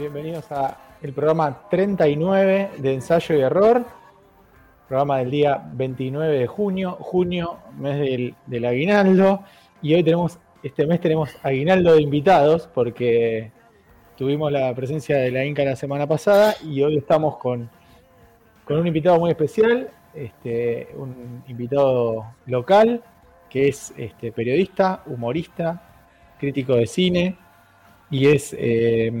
bienvenidos a el programa 39 de Ensayo y Error, programa del día 29 de junio, junio, mes del, aguinaldo, y hoy tenemos, este mes tenemos aguinaldo de invitados, porque tuvimos la presencia de la Inca la semana pasada, y hoy estamos con, con un invitado muy especial, este, un invitado local, que es este, periodista, humorista, crítico de cine, y es eh,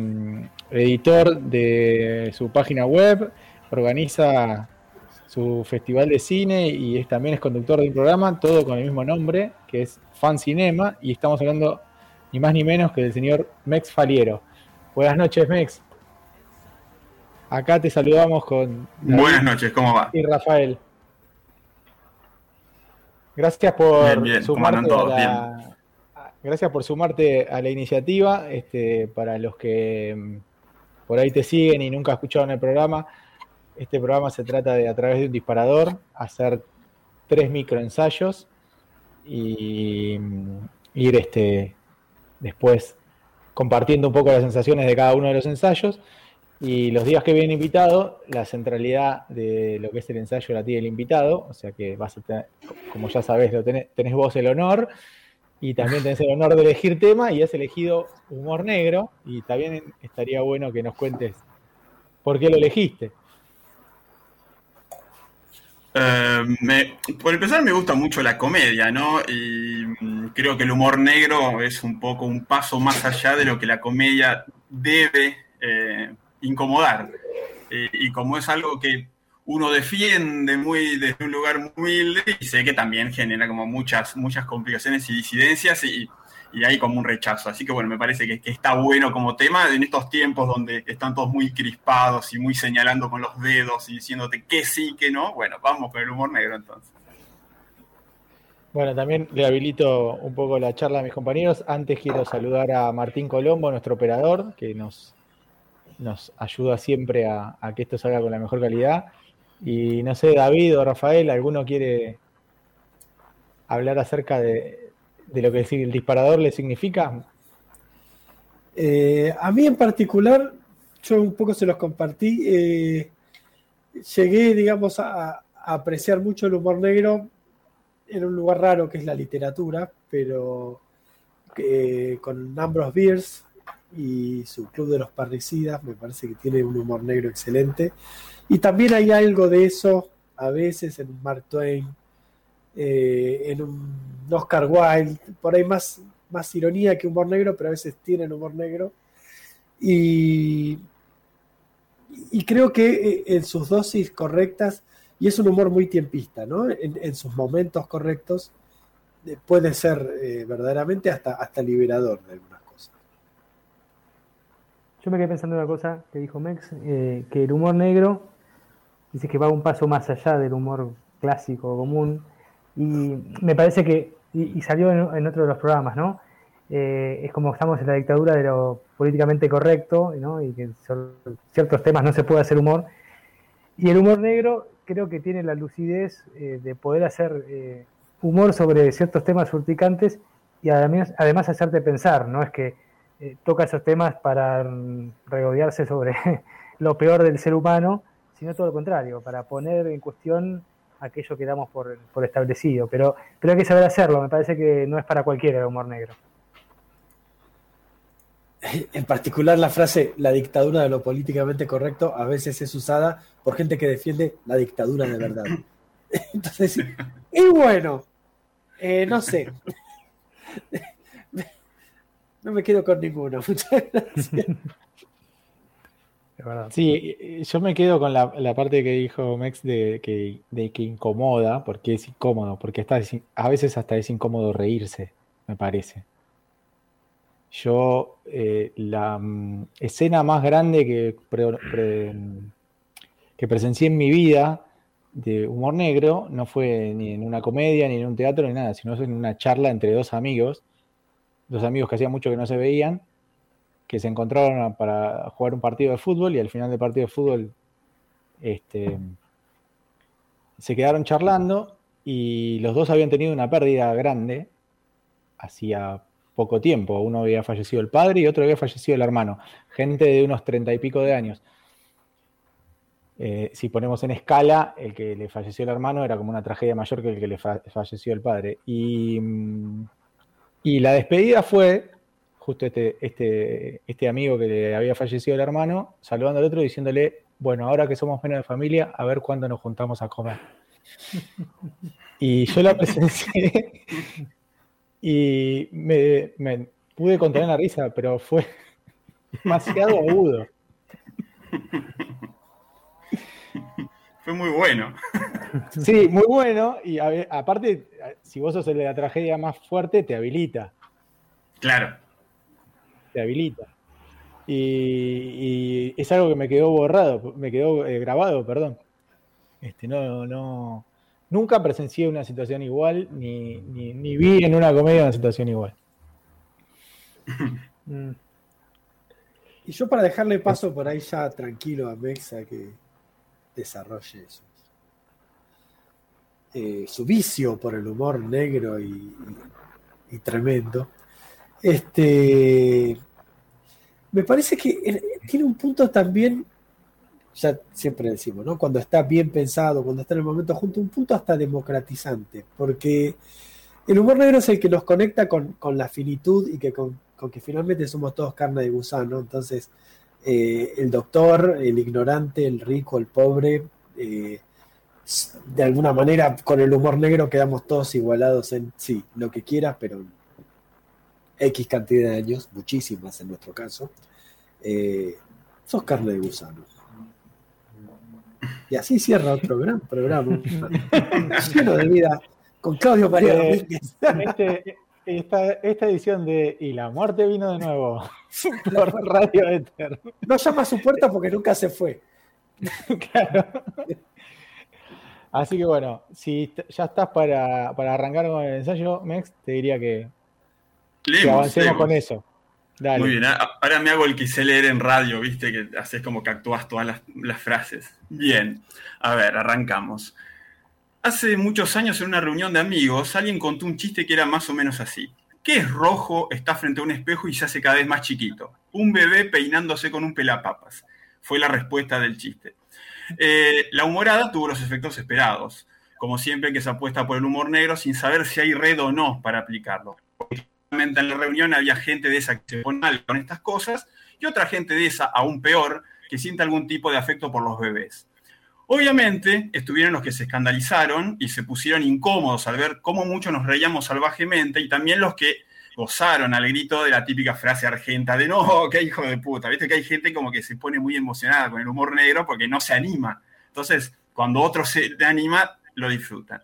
editor de su página web, organiza su festival de cine y es, también es conductor de un programa, todo con el mismo nombre, que es Fan Cinema, y estamos hablando ni más ni menos que del señor Mex Faliero. Buenas noches, Mex. Acá te saludamos con... Buenas noches, ¿cómo va? Y Rafael. Gracias por sumarte a la, Gracias por sumarte a la iniciativa. Este, para los que mm, por ahí te siguen y nunca escucharon el programa, este programa se trata de, a través de un disparador, hacer tres microensayos y mm, ir este, después compartiendo un poco las sensaciones de cada uno de los ensayos. Y los días que viene invitado, la centralidad de lo que es el ensayo la tiene el invitado, o sea que vas a tener, como ya sabes, lo tenés vos el honor y también tenés el honor de elegir tema y has elegido humor negro y también estaría bueno que nos cuentes por qué lo elegiste. Eh, por empezar me gusta mucho la comedia, ¿no? Y mm, creo que el humor negro es un poco un paso más allá de lo que la comedia debe eh, incomodar. y como es algo que uno defiende muy desde un lugar muy humilde y sé que también genera como muchas, muchas complicaciones y disidencias y, hay como un rechazo. Así que bueno, me parece que, está bueno como tema en estos tiempos donde están todos muy crispados y muy señalando con los dedos y diciéndote que sí, que no. Bueno, vamos con el humor negro entonces. Bueno, también le habilito un poco la charla a mis compañeros. Antes quiero saludar a Martín Colombo, nuestro operador, que nos, nos ayuda siempre a que esto salga con la mejor calidad. Y no sé, David o Rafael, ¿alguno quiere hablar acerca de, lo que el disparador le significa? Eh, a mí en particular, yo un poco se los compartí, eh, llegué, digamos, a, apreciar mucho el humor negro en un lugar raro que es la literatura, pero eh, con Ambrose Bierce y su Club de los Parricidas, me parece que tiene un humor negro excelente. Y también hay algo de eso a veces en un Mark Twain, eh, en un Oscar Wilde, por ahí más, más ironía que humor negro, pero a veces tienen humor negro. Y, y creo que eh, en sus dosis correctas, y es un humor muy tiempista, ¿no? En, sus momentos correctos, eh, puede ser verdaderamente hasta, hasta liberador de algunas cosas. Yo me quedé pensando en una cosa que dijo Mex, que el humor negro dice que va un paso más allá del humor clásico común y me parece que, y, salió en, otro de los programas, ¿no? Eh, es como estamos en la dictadura de lo políticamente correcto ¿no? y que sobre ciertos temas no se puede hacer humor. Y el humor negro creo que tiene la lucidez eh, de poder hacer eh, humor sobre ciertos temas urticantes y además, además hacerte pensar, no es que toca esos temas para regodearse sobre lo peor del ser humano, sino todo lo contrario, para poner en cuestión aquello que damos por, establecido. Pero, pero hay que saber hacerlo, me parece que no es para cualquiera el humor negro. En particular la frase la dictadura de lo políticamente correcto a veces es usada por gente que defiende la dictadura de verdad. Entonces, y bueno, eh, no sé. No me quedo con ninguno. Muchas gracias. Sí, yo me quedo con la, parte que dijo Mex de que, de que incomoda, porque es incómodo, porque está, a veces hasta es incómodo reírse, me parece. Yo, eh, la mm, escena más grande que, que presencié en mi vida de humor negro no fue ni en una comedia, ni en un teatro, ni nada, sino en una charla entre dos amigos, dos amigos que hacía mucho que no se veían, que se encontraron para jugar un partido de fútbol y al final del partido de fútbol este, se quedaron charlando y los dos habían tenido una pérdida grande hacía poco tiempo. Uno había fallecido el padre y otro había fallecido el hermano. Gente de unos treinta y pico de años. Eh, si ponemos en escala, el que le falleció el hermano era como una tragedia mayor que el que le falleció el padre. Y, mm, y, la despedida fue justo este, este, este amigo que le había fallecido el hermano, saludando al otro diciéndole, bueno, ahora que somos menos de familia, a ver cuándo nos juntamos a comer. Y yo la presencié y me, me pude contener la risa, pero fue demasiado agudo. Fue muy bueno. Sí, muy bueno. Y aparte, si vos sos el de la tragedia más fuerte, te habilita. Claro. Te habilita. Y, es algo que me quedó borrado, me quedó eh, grabado, perdón. Este, no, no, nunca presencié una situación igual, ni, ni, vi en una comedia una situación igual. Y yo para dejarle paso por ahí ya tranquilo a Mexa que desarrolle. Eh, su vicio por el humor negro y, tremendo. Este, me parece que tiene un punto también, ya siempre decimos, ¿no? Cuando está bien pensado, cuando está en el momento junto, un punto hasta democratizante, porque el humor negro es el que nos conecta con, la finitud y que con, que finalmente somos todos carne de gusano, entonces eh, el doctor, el ignorante, el rico, el pobre, eh, de alguna manera con el humor negro quedamos todos igualados en sí, lo que quieras, pero X cantidad de años, muchísimas en nuestro caso, eh, sos carne de gusano. Y así cierra otro gran programa, lleno de vida, con Claudio María Domínguez. Este, esta, edición de Y la muerte vino de nuevo por Radio. No llama a su puerta porque nunca se fue. claro. Así que bueno, si ya estás para, arrancar con el ensayo, Mex, te diría que, avancemos con eso. Muy bien, ahora me hago el que sé leer en radio, viste, que haces como que actúas todas las, las frases. Bien, a ver, arrancamos. Hace muchos años en una reunión de amigos, alguien contó un chiste que era más o menos así. ¿Qué es rojo? Está frente a un espejo y se hace cada vez más chiquito. Un bebé peinándose con un pelapapas. Fue la respuesta del chiste. Eh, la humorada tuvo los efectos esperados. Como siempre que se apuesta por el humor negro sin saber si hay red o no para aplicarlo. En la reunión había gente de esa que se pone mal con estas cosas y otra gente de esa, aún peor, que siente algún tipo de afecto por los bebés. Obviamente, estuvieron los que se escandalizaron y se pusieron incómodos al ver cómo mucho nos reíamos salvajemente y también los que gozaron al grito de la típica frase argenta de no, qué hijo de puta. Viste que hay gente como que se pone muy emocionada con el humor negro porque no se anima. Entonces, cuando otro se anima, lo disfrutan.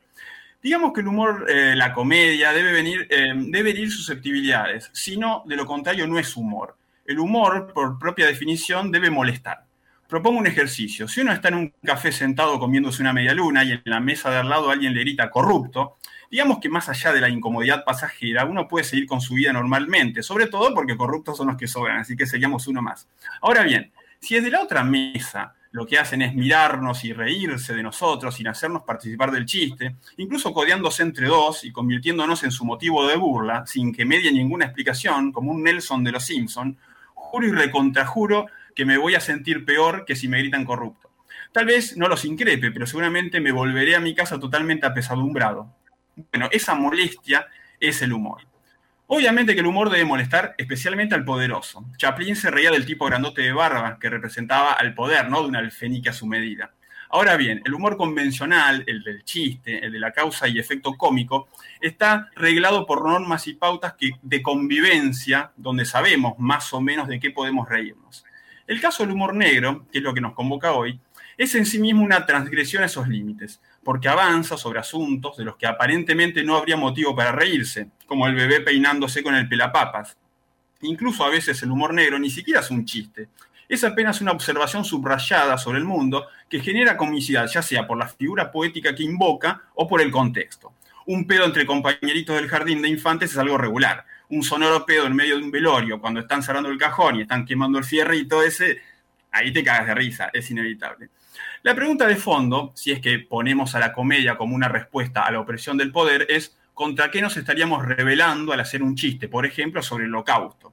Digamos que el humor, eh, la comedia, debe venir, eh, debe herir susceptibilidades. Si no, de lo contrario, no es humor. El humor, por propia definición, debe molestar. Propongo un ejercicio. Si uno está en un café sentado comiéndose una media luna y en la mesa de al lado alguien le grita corrupto, digamos que más allá de la incomodidad pasajera, uno puede seguir con su vida normalmente, sobre todo porque corruptos son los que sobran, así que seríamos uno más. Ahora bien, si desde la otra mesa lo que hacen es mirarnos y reírse de nosotros sin hacernos participar del chiste, incluso codeándose entre dos y convirtiéndonos en su motivo de burla, sin que medie ninguna explicación, como un Nelson de los Simpson, juro y recontrajuro que me voy a sentir peor que si me gritan corrupto. Tal vez no los increpe, pero seguramente me volveré a mi casa totalmente apesadumbrado. Bueno, esa molestia es el humor. Obviamente que el humor debe molestar especialmente al poderoso. Chaplin se reía del tipo grandote de barba que representaba al poder, no de una alfenique a su medida. Ahora bien, el humor convencional, el del chiste, el de la causa y efecto cómico, está reglado por normas y pautas de convivencia, donde sabemos más o menos de qué podemos reírnos. El caso del humor negro, que es lo que nos convoca hoy, es en sí mismo una transgresión a esos límites, porque avanza sobre asuntos de los que aparentemente no habría motivo para reírse, como el bebé peinándose con el pelapapas. Incluso a veces el humor negro ni siquiera es un chiste, es apenas una observación subrayada sobre el mundo que genera comicidad, ya sea por la figura poética que invoca o por el contexto. Un pedo entre compañeritos del jardín de infantes es algo regular. Un sonoro pedo en medio de un velorio, cuando están cerrando el cajón y están quemando el fierrito ese, ahí te cagas de risa, es inevitable. La pregunta de fondo, si es que ponemos a la comedia como una respuesta a la opresión del poder, es contra qué nos estaríamos rebelando al hacer un chiste, por ejemplo, sobre el holocausto.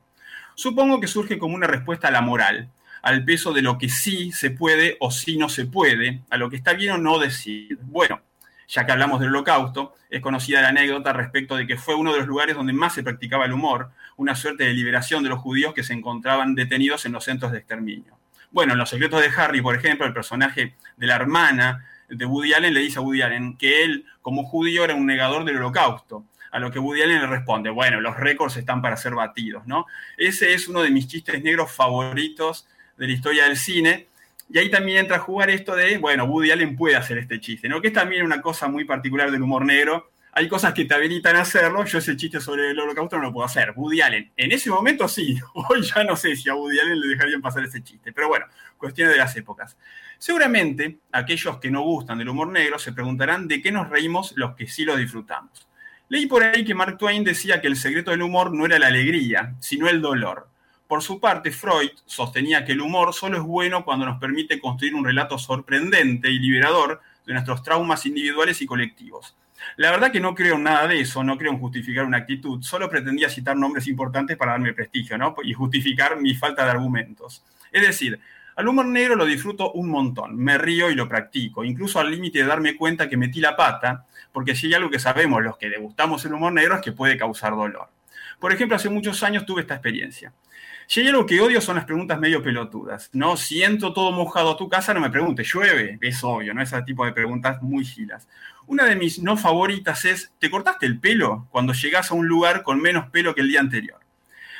Supongo que surge como una respuesta a la moral, al peso de lo que sí se puede o sí no se puede, a lo que está bien o no decir. Bueno, ya que hablamos del holocausto, es conocida la anécdota respecto de que fue uno de los lugares donde más se practicaba el humor, una suerte de liberación de los judíos que se encontraban detenidos en los centros de exterminio. Bueno, en Los secretos de Harry, por ejemplo, el personaje de la hermana de Woody Allen le dice a Woody Allen que él, como judío, era un negador del holocausto. A lo que Woody Allen le responde, bueno, los récords están para ser batidos, ¿no? Ese es uno de mis chistes negros favoritos de la historia del cine. Y ahí también entra a jugar esto de, bueno, Woody Allen puede hacer este chiste, ¿no? Que es también una cosa muy particular del humor negro. Hay cosas que te habilitan a hacerlo. Yo ese chiste sobre el holocausto no lo puedo hacer. Woody Allen, en ese momento sí. Hoy ya no sé si a Woody Allen le dejarían pasar ese chiste. Pero bueno, cuestiones de las épocas. Seguramente aquellos que no gustan del humor negro se preguntarán de qué nos reímos los que sí lo disfrutamos. Leí por ahí que Mark Twain decía que el secreto del humor no era la alegría, sino el dolor. Por su parte, Freud sostenía que el humor solo es bueno cuando nos permite construir un relato sorprendente y liberador de nuestros traumas individuales y colectivos. La verdad que no creo en nada de eso, no creo en justificar una actitud, solo pretendía citar nombres importantes para darme prestigio, ¿no? Y justificar mi falta de argumentos. Es decir, al humor negro lo disfruto un montón, me río y lo practico, incluso al límite de darme cuenta que metí la pata, porque si hay algo que sabemos los que degustamos el humor negro es que puede causar dolor. Por ejemplo, hace muchos años tuve esta experiencia. Si hay algo que odio son las preguntas medio pelotudas. No siento todo mojado a tu casa, no me preguntes, llueve, es obvio, ¿no? Ese tipo de preguntas muy gilas. Una de mis no favoritas es, ¿te cortaste el pelo cuando llegas a un lugar con menos pelo que el día anterior?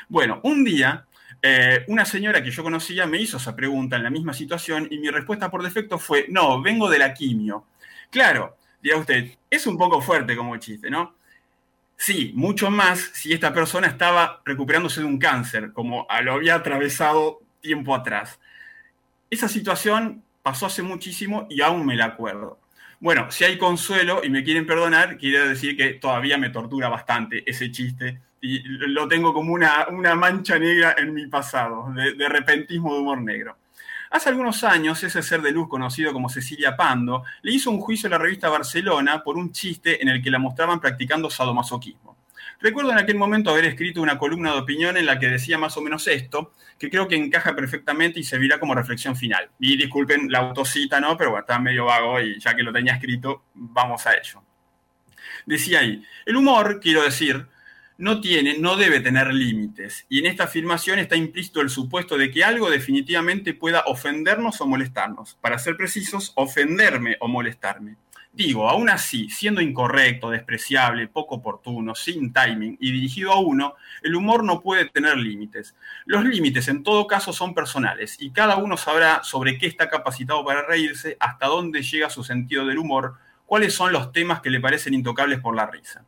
Bueno, un día eh, una señora que yo conocía me hizo esa pregunta en la misma situación y mi respuesta por defecto fue, no, vengo de la quimio. Claro, dirá usted, es un poco fuerte como chiste, ¿no? Sí, mucho más si esta persona estaba recuperándose de un cáncer, como lo había atravesado tiempo atrás. Esa situación pasó hace muchísimo y aún me la acuerdo. Bueno, si hay consuelo y me quieren perdonar, quiere decir que todavía me tortura bastante ese chiste y lo tengo como una, una mancha negra en mi pasado, de, de repentismo de humor negro. Hace algunos años, ese ser de luz conocido como Cecilia Pando le hizo un juicio a la revista Barcelona por un chiste en el que la mostraban practicando sadomasoquismo. Recuerdo en aquel momento haber escrito una columna de opinión en la que decía más o menos esto, que creo que encaja perfectamente y servirá como reflexión final. Y disculpen la autocita, ¿no? Pero estaba medio vago y ya que lo tenía escrito, vamos a ello. Decía ahí, el humor, quiero decir, no tiene, no debe tener límites. Y en esta afirmación está implícito el supuesto de que algo definitivamente pueda ofendernos o molestarnos. Para ser precisos, ofenderme o molestarme. Digo, aún así, siendo incorrecto, despreciable, poco oportuno, sin timing y dirigido a uno, el humor no puede tener límites. Los límites en todo caso son personales y cada uno sabrá sobre qué está capacitado para reírse, hasta dónde llega su sentido del humor, cuáles son los temas que le parecen intocables por la risa.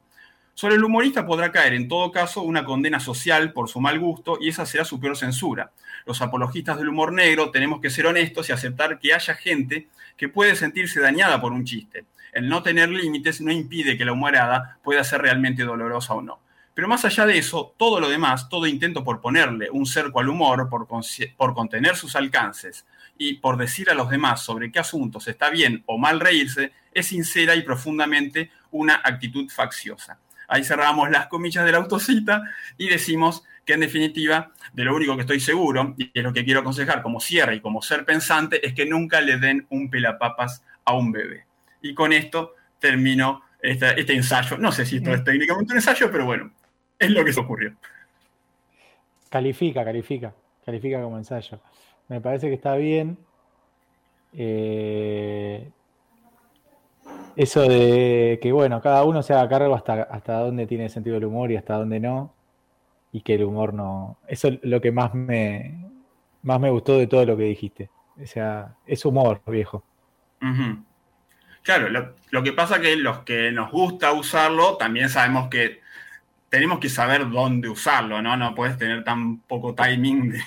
Sobre el humorista podrá caer, en todo caso, una condena social por su mal gusto y esa será su peor censura. Los apologistas del humor negro tenemos que ser honestos y aceptar que haya gente que puede sentirse dañada por un chiste. El no tener límites no impide que la humorada pueda ser realmente dolorosa o no. Pero más allá de eso, todo lo demás, todo intento por ponerle un cerco al humor, por, por contener sus alcances y por decir a los demás sobre qué asuntos está bien o mal reírse, es sincera y profundamente una actitud facciosa. Ahí cerramos las comillas de la autocita y decimos que en definitiva, de lo único que estoy seguro, y es lo que quiero aconsejar como cierre y como ser pensante, es que nunca le den un pelapapas a un bebé. Y con esto termino este, ensayo. No sé si esto es técnicamente un ensayo, pero bueno, es lo que se ocurrió. Califica, califica, califica como ensayo. Me parece que está bien. Eh, eso de que, bueno, cada uno se haga cargo hasta, hasta dónde tiene sentido el humor y hasta dónde no, y que el humor no... Eso es lo que más me, más me gustó de todo lo que dijiste. O sea, es humor, viejo. Claro, lo, lo, que pasa que los que nos gusta usarlo, también sabemos que tenemos que saber dónde usarlo, ¿no? No puedes tener tan poco timing de,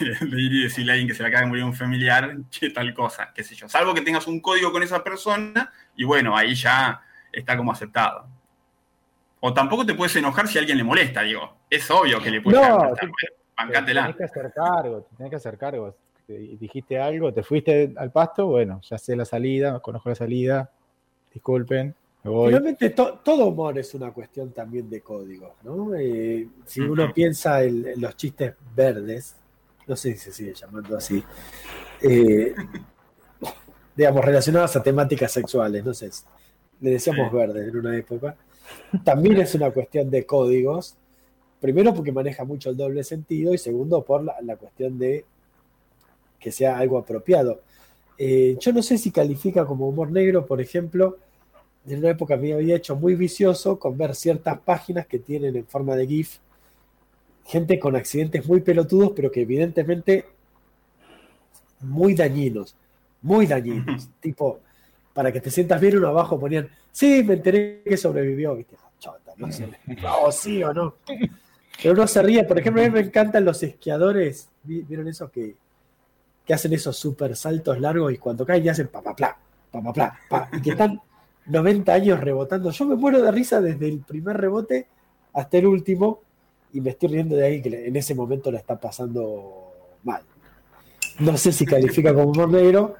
ir y decirle a alguien que se le acaba de morir un familiar, que tal cosa, qué sé yo. Salvo que tengas un código con esa persona y bueno, ahí ya está como aceptado. O tampoco te puedes enojar si a alguien le molesta, digo. Es obvio que le puedes no, molestar, Tienes que hacer cargo, tienes que hacer cargo. Dijiste algo, te fuiste al pasto, bueno, ya sé la salida, conozco la salida, disculpen, Finalmente, todo humor es una cuestión también de códigos, ¿no? Eh, si uno piensa en, los chistes verdes, no sé si se sigue llamando así, eh, digamos, relacionados a temáticas sexuales, no sé, le decíamos verdes en una época, también es una cuestión de códigos, primero porque maneja mucho el doble sentido y segundo por la, cuestión de que sea algo apropiado. Eh, yo no sé si califica como humor negro, por ejemplo, en una época me había hecho muy vicioso con ver ciertas páginas que tienen en forma de GIF gente con accidentes muy pelotudos, pero que evidentemente muy dañinos, muy dañinos. tipo, para que te sientas bien, uno abajo ponían, sí, me enteré que sobrevivió, ¿viste? Chota, no sé, oh, sí o no. Pero uno se ríe, por ejemplo, a mí me encantan los esquiadores, ¿vieron esos que, que hacen esos super saltos largos y cuando caen ya hacen pa, pa, pla, pa, pa, pla, pa, y que están 90 años rebotando. Yo me muero de risa desde el primer rebote hasta el último y me estoy riendo de ahí que en ese momento la está pasando mal. No sé si califica como humor negro,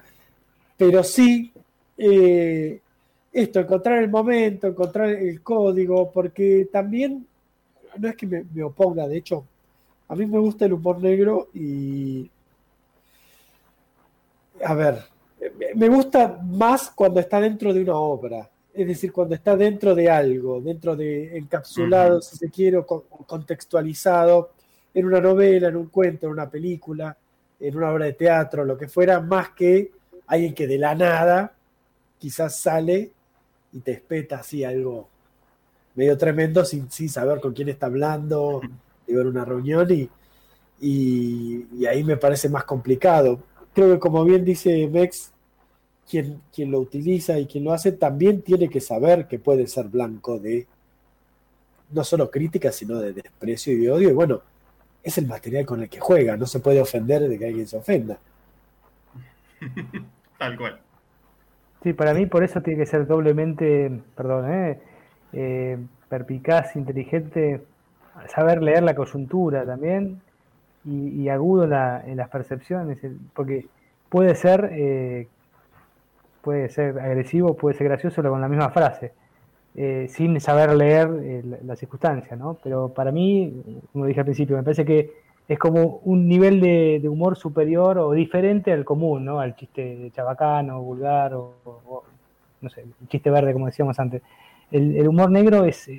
pero sí eh, esto, encontrar el momento, encontrar el código, porque también no es que me, me oponga, de hecho, a mí me gusta el humor negro y... A ver, me gusta más cuando está dentro de una obra, es decir, cuando está dentro de algo, dentro de encapsulado, si se quiere, contextualizado en una novela, en un cuento, en una película, en una obra de teatro, lo que fuera, más que alguien que de la nada quizás sale y te espeta así algo medio tremendo sin, saber con quién está hablando, de ver una reunión y, y ahí me parece más complicado creo que como bien dice Mex, quien, quien lo utiliza y quien lo hace también tiene que saber que puede ser blanco de no solo crítica, sino de desprecio y de odio. Y bueno, es el material con el que juega, no se puede ofender de que alguien se ofenda. Tal cual. Sí, para mí por eso tiene que ser doblemente, perdón, ¿eh? Eh, perpicaz, inteligente, saber leer la coyuntura también y, agudo en, las percepciones, porque puede ser, eh, puede ser agresivo, puede ser gracioso con la misma frase, eh, sin saber leer eh, la, circunstancia, ¿no? Pero para mí, como dije al principio, me parece que es como un nivel de, humor superior o diferente al común, ¿no? Al chiste chabacano, vulgar o, no sé, el chiste verde, como decíamos antes. El, humor negro es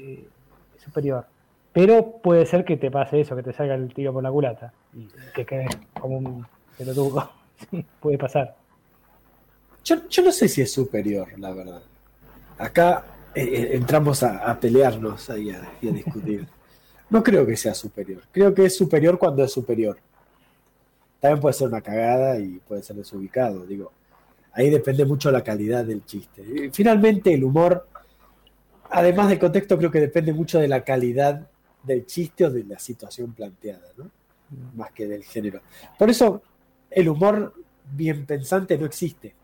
superior. Pero puede ser que te pase eso, que te salga el tiro por la culata y que quede como un pelotudo. Sí, puede pasar. Yo, no sé si es superior, la verdad. Acá eh, eh, entramos a, pelearnos ahí y a discutir. No creo que sea superior. Creo que es superior cuando es superior. También puede ser una cagada y puede ser desubicado. Digo, ahí depende mucho la calidad del chiste. Finalmente, el humor, además del contexto, creo que depende mucho de la calidad del chiste o de la situación planteada, ¿no? Mm. Más que del género. Por eso el humor bien pensante no existe.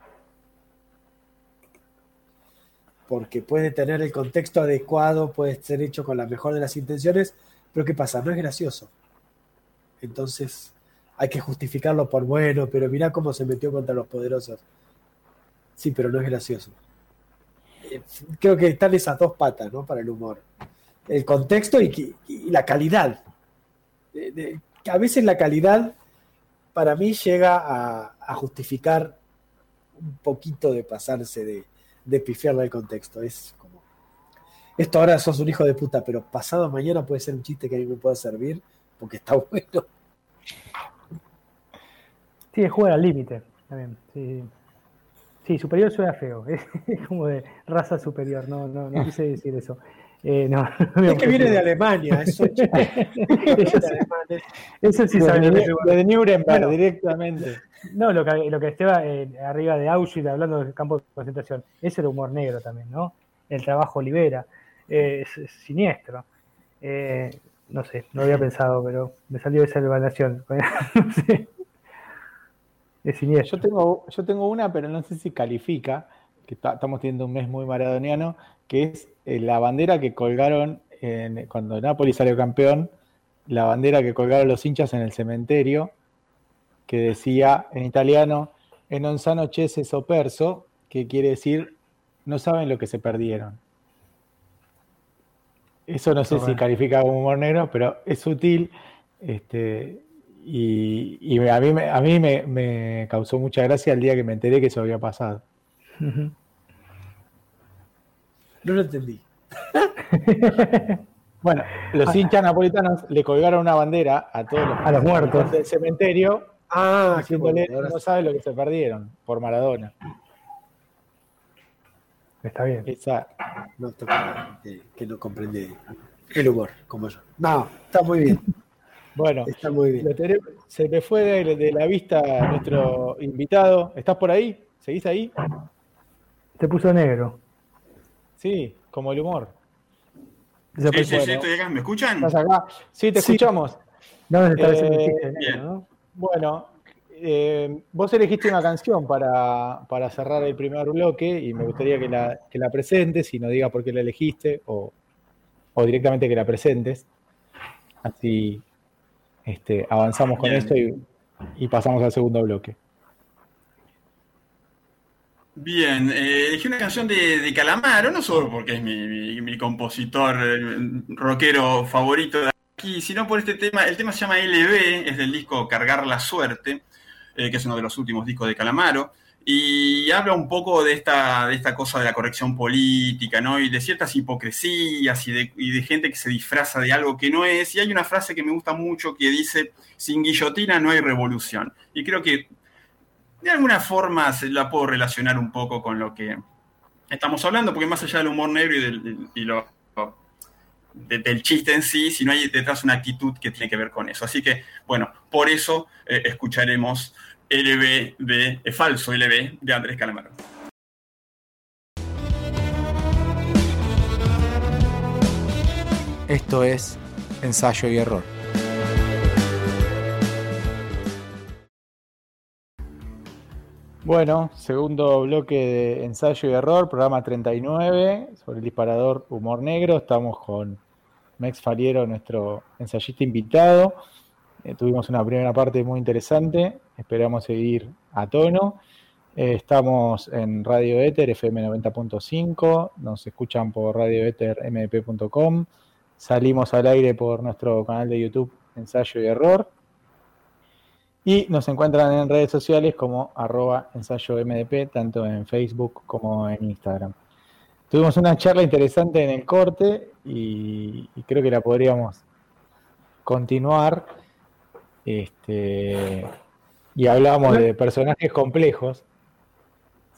Porque puede tener el contexto adecuado, puede ser hecho con la mejor de las intenciones, pero ¿qué pasa? No es gracioso. Entonces hay que justificarlo por bueno, pero mira cómo se metió contra los poderosos. Sí, pero no es gracioso. Eh, creo que están esas dos patas, ¿no? Para el humor el contexto y, la calidad. a veces la calidad para mí llega a, justificar un poquito de pasarse de, de pifiarle el contexto. Es como, esto ahora sos un hijo de puta, pero pasado mañana puede ser un chiste que a mí me pueda servir porque está bueno. Sí, juega al límite. También, sí. Sí, superior suena feo. Es como de raza superior. No, no, no quise decir eso. Eh, no, es que viene de Alemania, eso, eso sí sabe. Lo de Nuremberg directamente. No, lo que, lo que estaba eh, arriba de Auschwitz hablando del campo de concentración, ese era humor negro también, ¿no? El trabajo libera, eh, es, siniestro. no sé, no había pensado, pero me salió esa evaluación. Es siniestro. Yo tengo, yo tengo una, pero no sé si califica, que estamos teniendo un mes muy maradoniano, que es eh, la bandera que colgaron cuando Napoli salió campeón, la bandera que colgaron los hinchas en el cementerio, que decía en italiano, en non sano cese perso, que quiere decir, no saben lo que se perdieron. Eso no sé si califica como humor negro, pero es sutil. Este, y, a mí, a mí me, causó mucha gracia el día que me enteré que eso había pasado. No lo entendí. bueno, los ah. hinchas napolitanos le colgaron una bandera a todos los, a los muertos del cementerio, ah, no sabe lo que se perdieron por Maradona. Está bien. Esa, no que no comprende el humor, como yo. No, está muy bien. Bueno, está muy bien. se me fue de, la vista nuestro invitado. ¿Estás por ahí? ¿Seguís ahí? Te puso negro. Sí, como el humor. Sí, sí, sí, ¿Me escuchan? ¿Estás acá? Sí, te escuchamos. No, está eh, ¿no? Bueno, eh, vos elegiste una canción para, cerrar el primer bloque y me gustaría que la, que la presentes y no digas por qué la elegiste o, o directamente que la presentes. Así este, avanzamos con esto y, pasamos al segundo bloque. Bien, eh, elegí una canción de, Calamaro, no solo porque es mi, compositor eh, rockero favorito de aquí, sino por este tema. El tema se llama LB, es del disco Cargar la Suerte, eh, que es uno de los últimos discos de Calamaro y habla un poco de esta, de esta cosa de la corrección política, ¿no? Y de ciertas hipocresías y de, gente que se disfraza de algo que no es. Y hay una frase que me gusta mucho que dice, sin guillotina no hay revolución. Y creo que de alguna forma se la puedo relacionar un poco con lo que estamos hablando, porque más allá del humor negro y del, lo, del chiste en sí, si no hay detrás una actitud que tiene que ver con eso. Así que, bueno, por eso eh, escucharemos LB de, eh, falso LB de Andrés Calamaro. Esto es ensayo y error. Bueno, segundo bloque de ensayo y error, programa 39 sobre el disparador humor negro. Estamos con Mex Faliero, nuestro ensayista invitado. Eh, tuvimos una primera parte muy interesante, esperamos seguir a tono. Eh, estamos en Radio Ether, FM 90.5, nos escuchan por radioethermp.com, salimos al aire por nuestro canal de YouTube Ensayo y Error. Y nos encuentran en redes sociales como arroba ensayo MDP, tanto en Facebook como en Instagram. Tuvimos una charla interesante en el corte y creo que la podríamos continuar. Este, y hablamos de personajes complejos.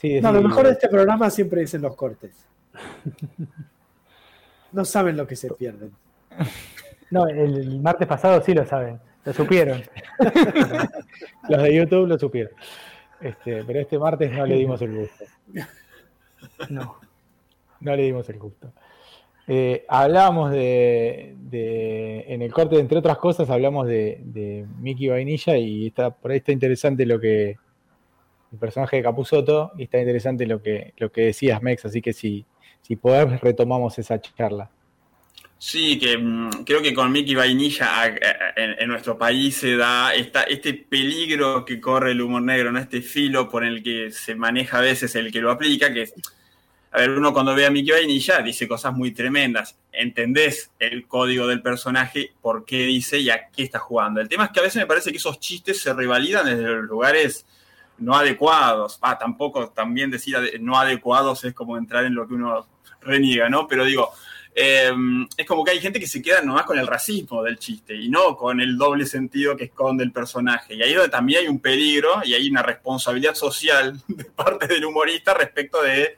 no, lo mejor de este programa siempre dicen los cortes. No saben lo que se pierden. No, el martes pasado sí lo saben, lo supieron. Los de YouTube lo supieron. Este, pero este martes no le dimos el gusto. No. No le dimos el gusto. Eh, hablamos de, en el corte, entre otras cosas, hablamos de, Mickey Vainilla y está, por ahí está interesante lo que, el personaje de Capuzoto, y está interesante lo que, lo que decías, Mex, así que si, si podés, retomamos esa charla. Sí, que mm, creo que con Mickey Vainilla en, nuestro país se da esta, este peligro que corre el humor negro, ¿no? este filo por el que se maneja a veces el que lo aplica, que es a ver, uno cuando ve a Mickey Vainilla dice cosas muy tremendas. Entendés el código del personaje, por qué dice y a qué está jugando. El tema es que a veces me parece que esos chistes se revalidan desde los lugares no adecuados. Ah, tampoco también decir no adecuados es como entrar en lo que uno reniega, ¿no? Pero digo, em, es como que hay gente que se queda nomás con el racismo del chiste y no con el doble sentido que esconde el personaje. Y ahí también hay un peligro y hay una responsabilidad social de parte del humorista respecto de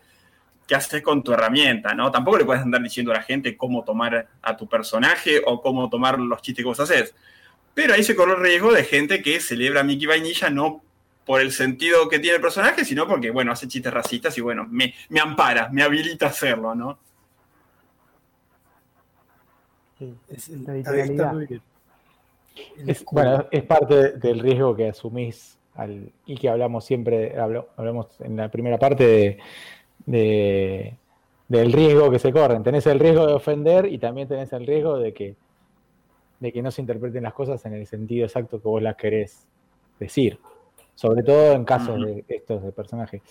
qué haces con tu herramienta, ¿no? Tampoco le puedes andar diciendo a la gente cómo tomar a tu personaje o cómo tomar los chistes que vos haces. Pero ahí se corre el riesgo de gente que celebra a Mickey Vainilla no por el sentido que tiene el personaje, sino porque, bueno, hace chistes racistas y, bueno, me, ampara, me habilita a hacerlo, ¿no? es, bueno, es parte del riesgo que asumís y que hablamos siempre, hablamos en la primera parte de de, del riesgo que se corren. Tenés el riesgo de ofender y también tenés el riesgo de que, de que no se interpreten las cosas en el sentido exacto que vos las querés decir. Sobre todo en casos de estos de personajes.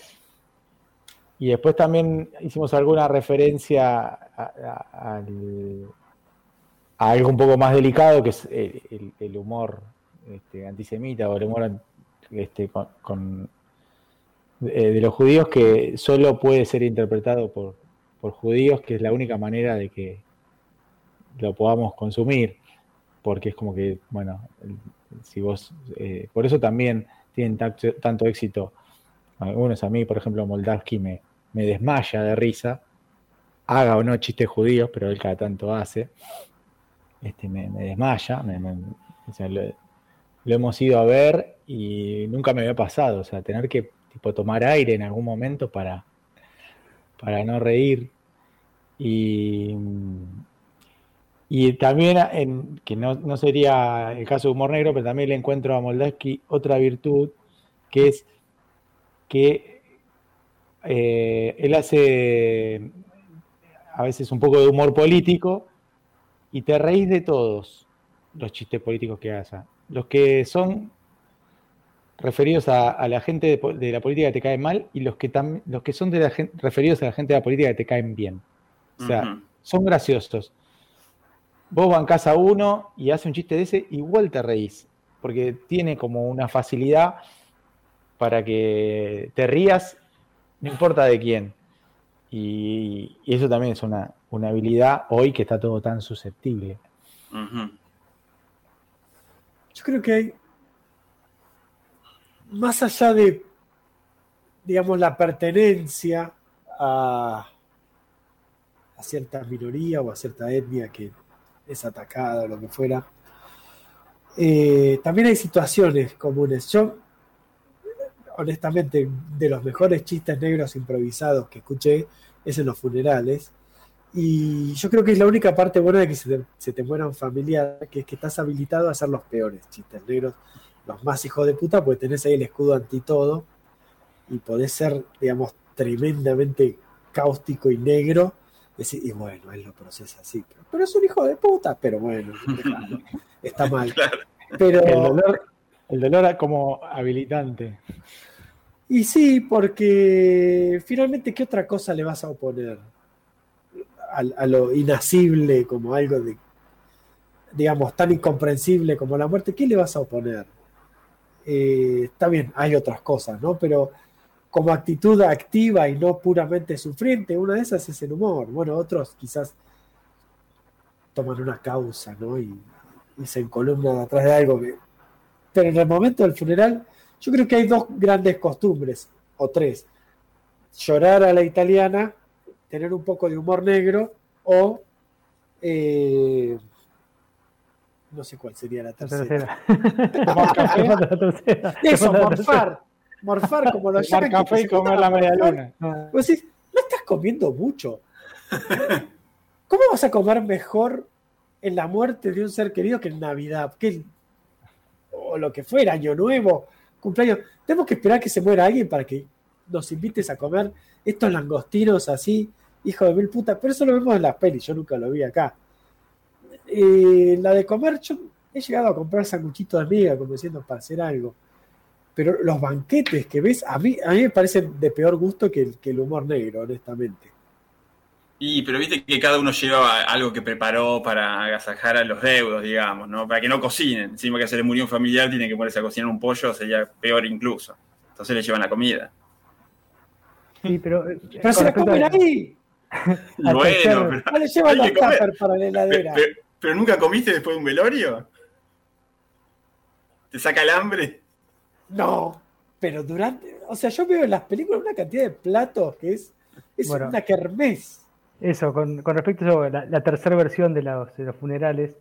Y después también hicimos alguna referencia al, algo un poco más delicado, que es el, humor este, antisemita o el humor este, con, eh, de los judíos que solo puede ser interpretado por, por judíos, que es la única manera de que lo podamos consumir, porque es como que, bueno, si vos, eh, por eso también tienen tanto éxito algunos. A mí, por ejemplo, Moldavsky me, me desmaya de risa, haga o no chistes judíos, pero él cada tanto hace, este, me, desmaya, lo, hemos ido a ver y nunca me había pasado, o sea, tener que tipo, tomar aire en algún momento para, para no reír. Y, y también, que no, no, sería el caso de humor negro, pero también le encuentro a Moldavsky otra virtud, que es que eh, él hace a veces un poco de humor político y te reís de todos los chistes políticos que hace. Los que son referidos a, la gente de, la política que te caen mal y los que, los que son de la referidos a la gente de la política que te caen bien. O sea, son graciosos. Vos bancás a uno y hace un chiste de ese, igual te reís, porque tiene como una facilidad para que te rías, no importa de quién. Y, eso también es una, habilidad hoy que está todo tan susceptible. Yo creo que hay, más allá de, digamos, la pertenencia a, cierta minoría o a cierta etnia que es atacada o lo que fuera, eh, también hay situaciones comunes. Yo honestamente, de los mejores chistes negros improvisados que escuché es en los funerales. Y yo creo que es la única parte buena de que se te, se te muera un familiar, que es que estás habilitado a hacer los peores chistes negros, los más hijos de puta, porque tenés ahí el escudo anti todo y podés ser, digamos, tremendamente cáustico y negro. Y, bueno, él lo procesa así. Pero, es un hijo de puta, pero bueno, está mal. Pero, el dolor, el dolor como habilitante. Y sí, porque finalmente, ¿qué otra cosa le vas a oponer? A, lo inasible como algo de, digamos, tan incomprensible como la muerte, ¿qué le vas a oponer? Eh, está bien, hay otras cosas, ¿no? Pero como actitud activa y no puramente sufriente, una de esas es el humor. Bueno, otros quizás toman una causa, ¿no? Y, y se encolumnan atrás de algo. Pero en el momento del funeral yo creo que hay dos grandes costumbres, o tres. Llorar a la italiana, tener un poco de humor negro, o eh, no sé cuál sería la tercera. Eso, morfar. Morfar como los Tomar café y comer la media luna. Pues sí, no estás comiendo mucho. ¿Cómo vas a comer mejor en la muerte de un ser querido que en Navidad? Que, o lo que fuera, Año Nuevo cumpleaños. Tenemos que esperar que se muera alguien para que nos invites a comer estos langostinos así, hijo de mil putas. Pero eso lo vemos en las pelis, yo nunca lo vi acá. Eh, la de comer, yo he llegado a comprar sanguchitos de miga, como diciendo, para hacer algo. Pero los banquetes que ves, a mí, a mí me parecen de peor gusto que que el humor negro, honestamente. Y, pero viste que cada uno lleva algo que preparó para agasajar a los deudos, digamos, ¿no? Para que no cocinen. Encima que se le murió un familiar, tiene que ponerse a cocinar un pollo, sería peor incluso. Entonces le llevan la comida. Sí, pero. Pero se la comen ahí. bueno, pero. No le llevan los tuppers para la heladera. Pero, pero, nunca comiste después de un velorio? ¿Te saca el hambre? No, pero durante. O sea, yo veo en las películas una cantidad de platos que es. Es una kermés. Eso, con, respecto a la, tercera versión de los, funerales,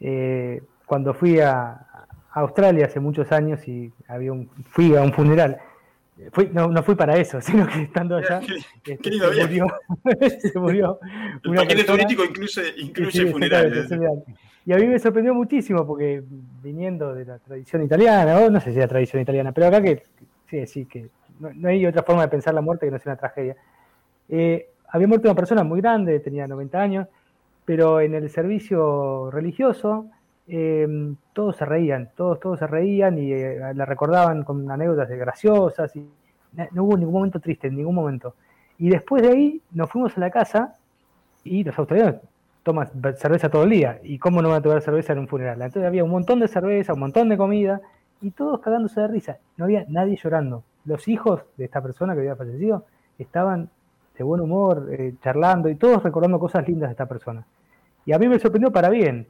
eh, cuando fui a, Australia hace muchos años y había un, fui a un funeral, fui, no, no fui para eso, sino que estando allá este, se, murió, se murió. El paquete turístico incluye, incluye funerales. Y a mí me sorprendió muchísimo porque viniendo de la tradición italiana, o no sé si es la tradición italiana, pero acá que sí, sí, que no, hay otra forma de pensar la muerte que no sea una tragedia. Eh, había muerto una persona muy grande, tenía 90 años, pero en el servicio religioso em, todos se reían, todos, todos se reían y eh, la recordaban con anécdotas graciosas y no hubo ningún momento triste, en ningún momento. Y después de ahí nos fuimos a la casa y los australianos toman cerveza todo el día. ¿Y cómo no van a tomar cerveza en un funeral? Entonces había un montón de cerveza, un montón de comida y todos cagándose de risa. No había nadie llorando. Los hijos de esta persona que había fallecido estaban de buen humor, eh, charlando y todos recordando cosas lindas de esta persona. Y a mí me sorprendió para bien.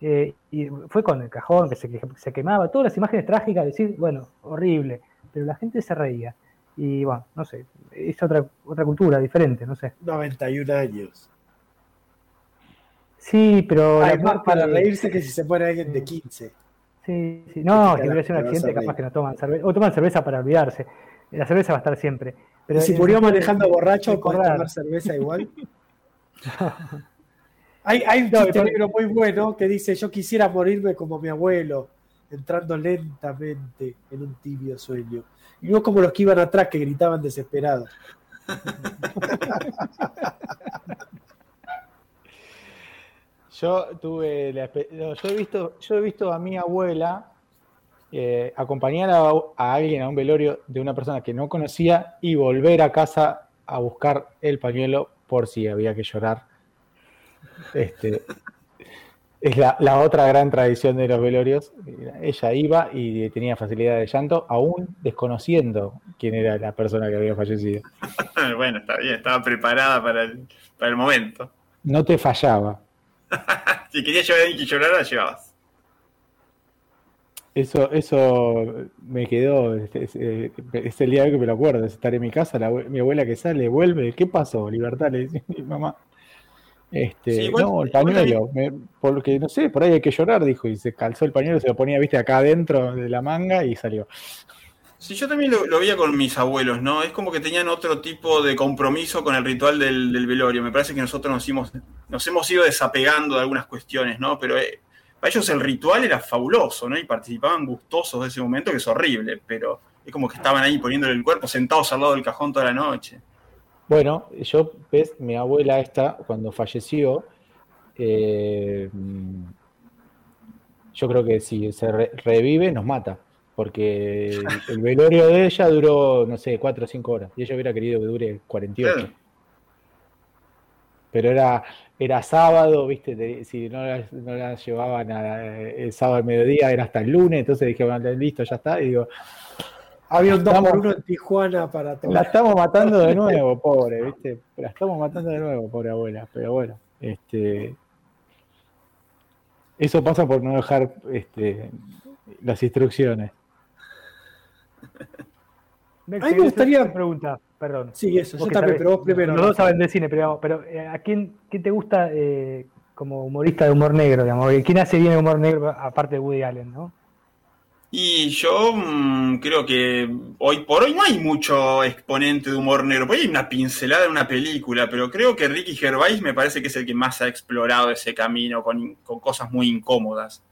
Eh, y fue con el cajón que se, se, quemaba, todas las imágenes trágicas, decir, bueno, horrible, pero la gente se reía. Y bueno, no sé, es otra, otra cultura diferente, no sé. 91 años. Sí, pero... Hay más para reírse que si se pone alguien de 15. Sí, sí. No, si hubiera sido un accidente, capaz que no toman cerveza. O toman cerveza para olvidarse. La cerveza va a estar siempre. Pero si murió manejando borracho, ¿podés tomar cerveza igual? hay, hay un chiste negro muy bueno que dice: Yo quisiera morirme como mi abuelo, entrando lentamente en un tibio sueño. Y no como los que iban atrás que gritaban desesperados. Yo tuve la, yo he visto, yo he visto a mi abuela eh, acompañar a, alguien a un velorio de una persona que no conocía y volver a casa a buscar el pañuelo por si había que llorar. Este, es la, la, otra gran tradición de los velorios. Ella iba y tenía facilidad de llanto, aún desconociendo quién era la persona que había fallecido. bueno, está bien, estaba preparada para el, para el momento. No te fallaba. si querías llevar a alguien que llorara, llevabas. Eso, eso me quedó, es, el día de hoy que me lo acuerdo, es estar en mi casa, mi abuela que sale, vuelve, ¿qué pasó? Libertad, le dice mi mamá. Este, no, el pañuelo, porque no sé, por ahí hay que llorar, dijo, y se calzó el pañuelo, se lo ponía, viste, acá adentro de la manga y salió. Sí, yo también lo, veía con mis abuelos, ¿no? Es como que tenían otro tipo de compromiso con el ritual del, velorio. Me parece que nosotros nos hemos, nos hemos ido desapegando de algunas cuestiones, ¿no? Pero eh, para ellos el ritual era fabuloso, ¿no? Y participaban gustosos de ese momento, que es horrible, pero es como que estaban ahí poniéndole el cuerpo sentados al lado del cajón toda la noche. Bueno, yo, ves, mi abuela esta, cuando falleció, eh, yo creo que si se revive, nos mata porque el, velorio de ella duró, no sé, cuatro o cinco horas, y ella hubiera querido que dure 48. Pero era, era sábado, viste, si no la, llevaban el sábado al mediodía, era hasta el lunes, entonces dije, bueno, listo, ya está, y digo... Había un 2 por 1 en Tijuana para todo. La estamos matando de nuevo, pobre, ¿viste? La estamos matando de nuevo, pobre abuela. Pero bueno, este. Eso pasa por no dejar este, las instrucciones. a mí me gustaría. pregunta, perdón. Sí, eso, yo también, pero vos primero. Los dos saben de cine, pero, pero eh, ¿a quién, quién te gusta eh, como humorista de humor negro? Digamos? ¿Quién hace bien el humor negro aparte de Woody Allen, no? Y yo mm, creo que hoy por hoy no hay mucho exponente de humor negro. Pues hay una pincelada en una película, pero creo que Ricky Gervais me parece que es el que más ha explorado ese camino con, con cosas muy incómodas.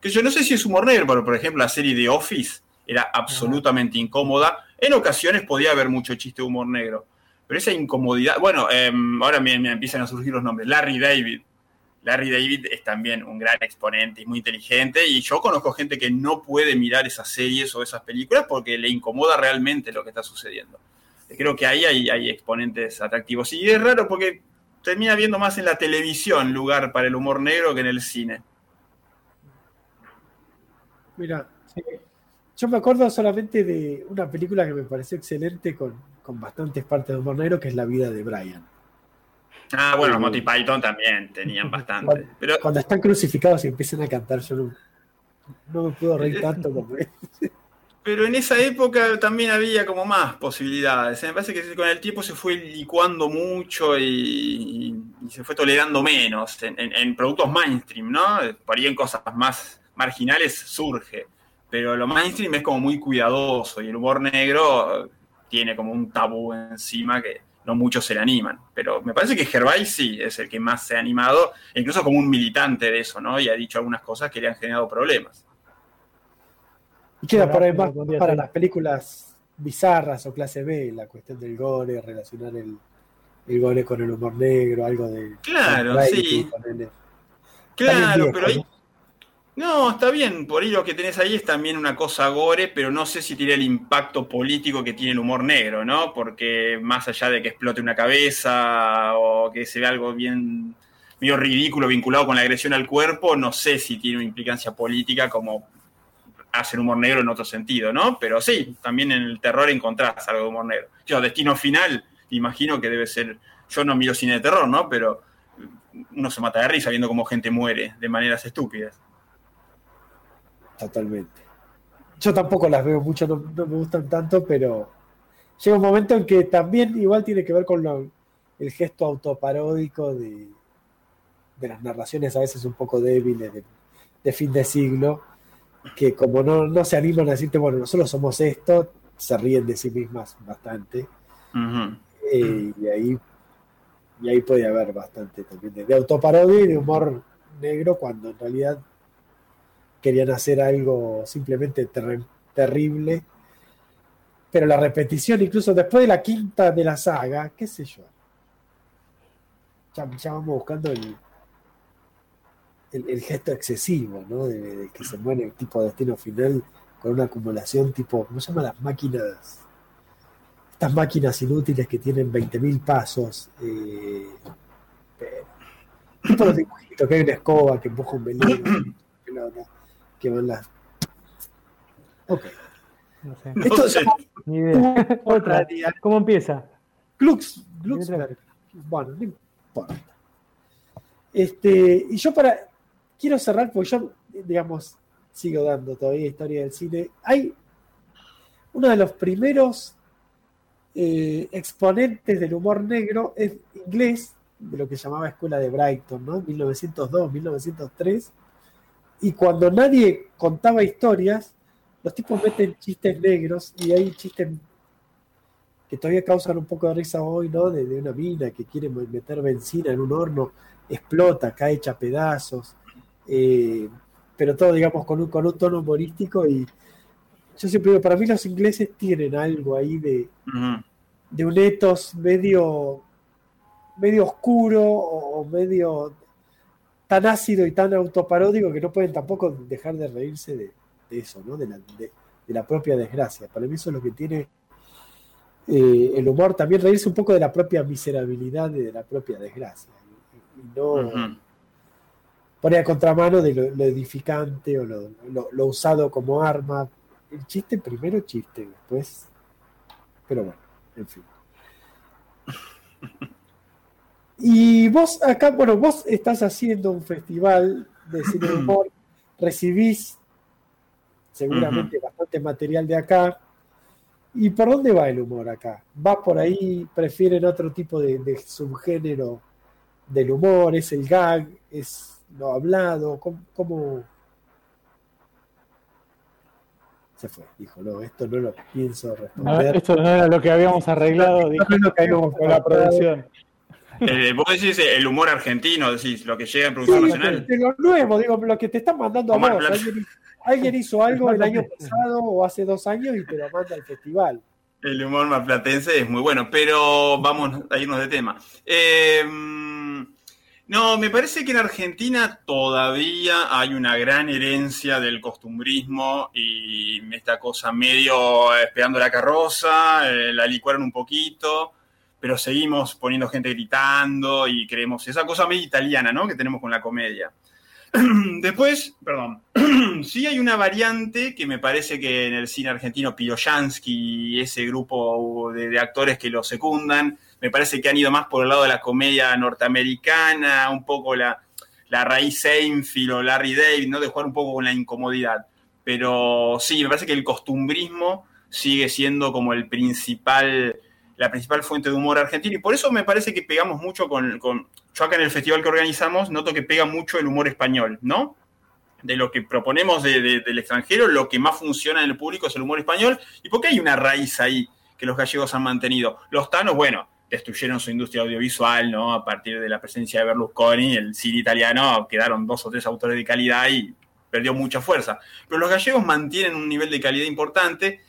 Que yo no sé si es humor negro, pero por ejemplo la serie The Office era absolutamente incómoda. En ocasiones podía haber mucho chiste de humor negro, pero esa incomodidad, bueno, em, ahora me, empiezan a surgir los nombres, Larry David. Larry David es también un gran exponente y muy inteligente, y yo conozco gente que no puede mirar esas series o esas películas porque le incomoda realmente lo que está sucediendo. Creo que ahí hay, hay exponentes atractivos. Y es raro porque termina viendo más en la televisión lugar para el humor negro que en el cine. Mira, yo me acuerdo solamente de una película que me pareció excelente con, bastantes partes de humor negro, que es La vida de Brian. Ah, bueno, los Monty Python también tenían bastante. Cuando, pero... cuando están crucificados y empiezan a cantar, yo no, me puedo reír tanto como Pero en esa época también había como más posibilidades. Me parece que con el tiempo se fue licuando mucho y, se fue tolerando menos en, en, productos mainstream, ¿no? Por ahí en cosas más marginales surge pero lo mainstream es como muy cuidadoso y el humor negro tiene como un tabú encima que no muchos se le animan. Pero me parece que Gervais sí es el que más se ha animado, incluso como un militante de eso, ¿no? Y ha dicho algunas cosas que le han generado problemas. Y queda por ahí más para las películas bizarras o clase B, la cuestión del gore, relacionar el, el gore con el humor negro, algo de... Claro, sí. Claro, pero ahí... No, está bien, por ahí lo que tenés ahí es también una cosa gore, pero no sé si tiene el impacto político que tiene el humor negro, ¿no? Porque más allá de que explote una cabeza o que se vea algo bien medio ridículo vinculado con la agresión al cuerpo, no sé si tiene una implicancia política como hacer humor negro en otro sentido, ¿no? Pero sí, también en el terror encontrás algo de humor negro. Yo, Destino Final, imagino que debe ser, yo no miro cine de terror, ¿no? Pero uno se mata de risa viendo cómo gente muere de maneras estúpidas. Totalmente. Yo tampoco las veo mucho, no, me gustan tanto, pero llega un momento en que también igual tiene que ver con el gesto autoparódico de, de, las narraciones a veces un poco débiles de, fin de siglo, que como no, no, se animan a decirte, bueno, nosotros somos esto, se ríen de sí mismas bastante. Eh, y ahí y ahí puede haber bastante también de, autoparodia y de humor negro cuando en realidad querían hacer algo simplemente terrible. Pero la repetición, incluso después de la quinta de la saga, qué sé yo. Ya, vamos buscando el, el, gesto excesivo, ¿no? De, que se muere el tipo de destino final con una acumulación tipo, ¿cómo se llama? Las máquinas estas máquinas inútiles que tienen 20.000 pasos. Eh, tipo los dibujitos, que hay una escoba que empuja un velero, que. Ok. No sé. Esto es Ni idea. Otra. ¿Cómo empieza? Glux. Glux. Bueno, no importa. Este, y yo para. Quiero cerrar porque yo, digamos, sigo dando todavía historia del cine. Hay uno de los primeros eh, exponentes del humor negro es inglés, de lo que llamaba Escuela de Brighton, ¿no? 1902, 1903. Y cuando nadie contaba historias, los tipos meten chistes negros y hay chistes que todavía causan un poco de risa hoy, ¿no? De, una mina que quiere meter benzina en un horno, explota, cae hecha pedazos. Eh, pero todo, digamos, con un, con un tono humorístico y, yo siempre digo, para mí los ingleses tienen algo ahí de, de un etos medio, medio oscuro o, medio tan ácido y tan autoparódico que no pueden tampoco dejar de reírse de, eso, ¿no? De la, propia desgracia. Para mí eso es lo que tiene eh, el humor, también reírse un poco de la propia miserabilidad y de la propia desgracia. Y, no poner a contramano de lo, edificante o lo usado como arma el chiste primero chiste, después. Pero bueno, en fin. Y vos acá, bueno, vos estás haciendo un festival de cine de humor, recibís seguramente bastante material de acá. ¿Y por dónde va el humor acá? ¿Va por ahí? ¿Prefieren otro tipo de, subgénero del humor? ¿Es el gag? ¿Es lo hablado? cómo, se fue. Dijo, no, esto no lo pienso responder. esto no era lo que habíamos arreglado, dijo, no con la producción. Eh, vos decís el humor argentino, decís, lo que llega en producción nacional. De lo nuevo, digo, lo que te están mandando a vos. Alguien, hizo algo el año pasado o hace dos años y te lo manda al festival. El humor maplatense es muy bueno, pero vamos a irnos de tema. Eh, no, me parece que en Argentina todavía hay una gran herencia del costumbrismo y esta cosa medio esperando la carroza, eh, la licuaron un poquito, pero seguimos poniendo gente gritando y creemos esa cosa medio italiana, ¿no? Que tenemos con la comedia. Después, perdón, sí hay una variante que me parece que en el cine argentino Piroyansky y ese grupo de actores que lo secundan, me parece que han ido más por el lado de la comedia norteamericana, un poco la, la raíz Seinfeld o Larry David, ¿no? De jugar un poco con la incomodidad. Pero sí, me parece que el costumbrismo sigue siendo como el principal, la principal fuente de humor argentino. Y por eso me parece que pegamos mucho con, con. Yo acá en el festival que organizamos noto que pega mucho el humor español, ¿no? de lo que proponemos del extranjero, lo que más funciona en el público es el humor español, y porque hay una raíz ahí que los gallegos han mantenido. Los tanos, bueno, destruyeron su industria audiovisual, ¿no? A partir de la presencia de Berlusconi, el cine italiano quedaron dos o tres autores de calidad y perdió mucha fuerza. Pero los gallegos mantienen un nivel de calidad importante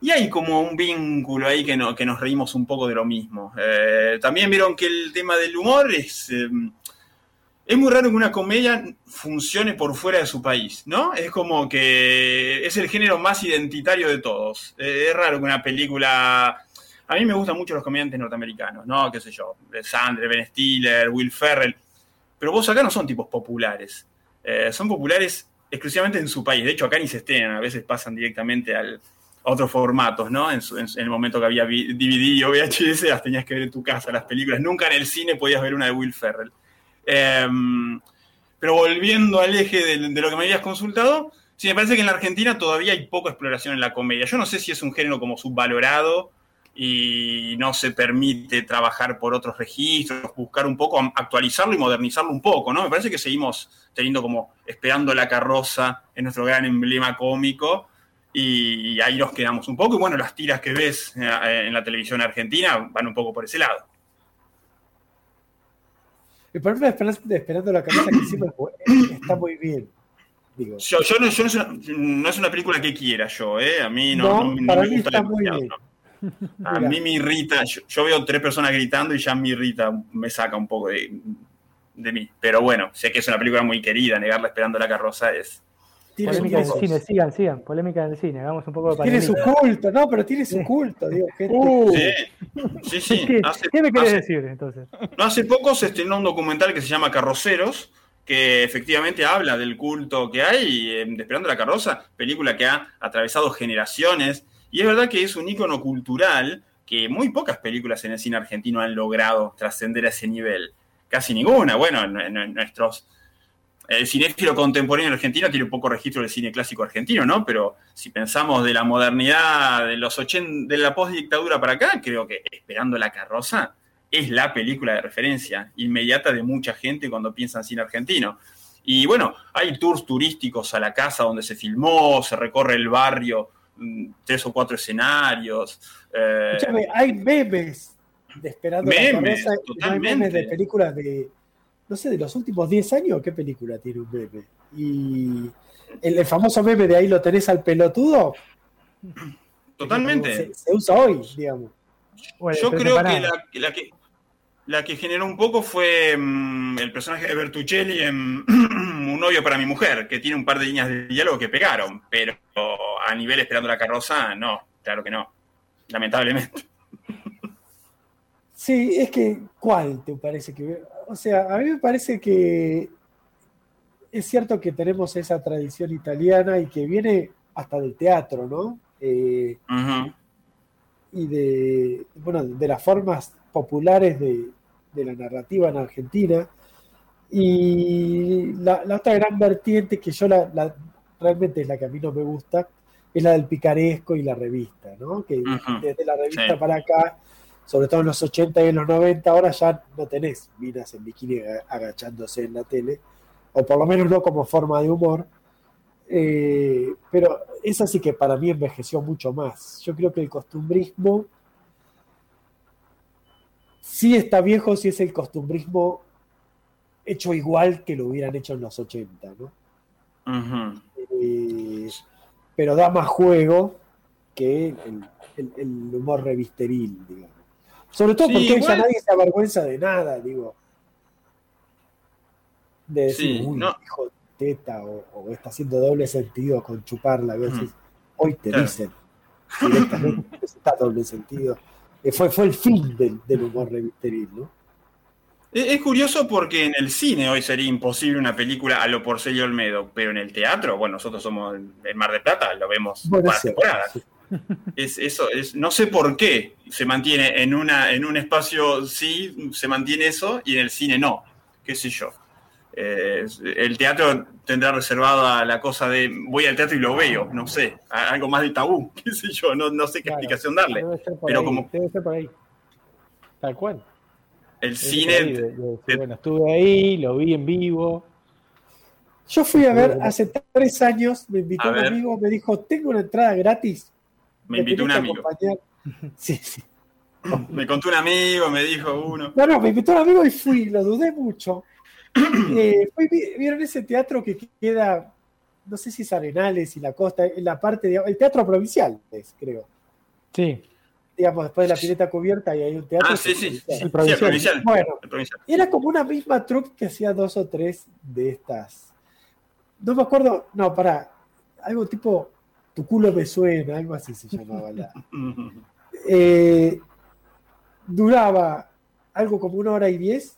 y hay como un vínculo ahí que, no, que nos reímos un poco de lo mismo. Eh, también vieron que el tema del humor es... Eh, es muy raro que una comedia funcione por fuera de su país, ¿no? Es como que es el género más identitario de todos. Eh, es raro que una película a mí me gustan mucho los comediantes norteamericanos, ¿no? ¿Qué sé yo? Sandre, Ben Stiller, Will Ferrell. pero vos acá no son tipos populares. Eh, son populares exclusivamente en su país. De hecho, acá ni se estrenan, a veces pasan directamente al, otros formatos, ¿no? En, el momento que había DVD o VHS, las tenías que ver en tu casa, las películas. Nunca en el cine podías ver una de Will Ferrell. Em, pero volviendo al eje de, de, lo que me habías consultado, sí, me parece que en la Argentina todavía hay poca exploración en la comedia. Yo no sé si es un género como subvalorado y no se permite trabajar por otros registros, buscar un poco, actualizarlo y modernizarlo un poco, ¿no? Me parece que seguimos teniendo como esperando la carroza en nuestro gran emblema cómico y ahí nos quedamos un poco. Y bueno, las tiras que ves eh, en la televisión argentina van un poco por ese lado. El problema de Esperando la carroza que siempre está muy bien. Yo, no, es una, no, es una, película que quiera yo, ¿eh? A mí no, no, me gusta muy bien. A mí me irrita, yo, veo tres personas gritando y ya me irrita, me saca un poco de, mí. Pero bueno, sé que es una película muy querida, negarla esperando la carroza es... Polémica en el cine, sigan, sigan, polémica en el cine, hagamos un poco de Tiene su culto, no, pero tiene su culto, digo, uh. Sí, sí, ¿Qué, me quieres decir entonces? No, hace poco se estrenó un documental que se llama Carroceros, que efectivamente habla del culto que hay eh, de Esperando la Carroza, película que ha atravesado generaciones y es verdad que es un ícono cultural que muy pocas películas en el cine argentino han logrado trascender a ese nivel. Casi ninguna. Bueno, en, nuestros. El cinéfilo contemporáneo argentino tiene un poco registro del cine clásico argentino, ¿no? Pero si pensamos de la modernidad de los 80, de la postdictadura para acá, creo que Esperando la carroza es la película de referencia inmediata de mucha gente cuando piensa en cine argentino. Y bueno, hay tours turísticos a la casa donde se filmó, se recorre el barrio tres o cuatro escenarios. Eh, hay memes de Esperando memes, la Hay memes de películas de, no sé, de los últimos 10 años, ¿qué película tiene un meme? Y el, famoso meme de ahí lo tenés al pelotudo. Totalmente. Se, usa hoy, digamos. Yo creo que la, que la que generó un poco fue mm, el personaje de Bertuccelli en Un novio para mi mujer, que tiene un par de líneas de diálogo que pegaron, pero a nivel esperando la carroza, no, claro que no, lamentablemente. Sí, es que, ¿cuál te parece que.? O sea, a mí me parece que es cierto que tenemos esa tradición italiana y que viene hasta del teatro, ¿no? Eh, y de, bueno, de las formas populares de, de la narrativa en Argentina. Y la, otra gran vertiente que yo la, realmente es la que a mí no me gusta, es la del picaresco y la revista, ¿no? Que desde la revista para acá, sobre todo en los 80 y en los 90, ahora ya no tenés minas en bikini agachándose en la tele, o por lo menos no como forma de humor. Eh, pero esa sí que para mí envejeció mucho más. Yo creo que el costumbrismo sí está viejo si es el costumbrismo hecho igual que lo hubieran hecho en los 80, ¿no? Eh, pero da más juego que el, humor revisteril, digamos. Sobre todo porque ya nadie se avergüenza de nada, digo. De decir, uy, hijo de teta, o, está haciendo doble sentido con chuparla. A veces, hoy te dicen, directamente está doble sentido. Eh, fue, fue el fin del, humor revisteril, ¿no? Es curioso porque en el cine hoy sería imposible una película a lo Porcelio Olmedo, pero en el teatro, bueno, nosotros somos en Mar de Plata, lo vemos por temporadas. Es, eso, es, no sé por qué se mantiene en, una, en un espacio, sí, se mantiene eso, y en el cine no, qué sé yo. Eh, el teatro tendrá reservada la cosa de voy al teatro y lo veo, no sé, algo más de tabú, qué sé yo, no, sé qué explicación darle. Pero como... Debe ser por ahí. Tal cual el cine. bueno, estuve ahí, lo vi en vivo. Yo fui a ver hace tres años, me invitó un amigo, me dijo, tengo una entrada gratis. Me invitó un amigo. Sí, sí. Me contó un amigo, me dijo uno. No, no, me invitó un amigo y fui, lo dudé mucho. eh, Vieron ese teatro que queda, no sé si es Arenales y la costa, en la parte, de, el teatro provincial, es, creo. Sí digamos, después de la pileta cubierta y hay un teatro. Ah, sí, sí, el provincial. Bueno, era como una misma troupe que hacía dos o tres de estas. No me acuerdo, no, para algo tipo Tu culo me suena, algo así se llamaba la. Eh, duraba algo como una hora y diez,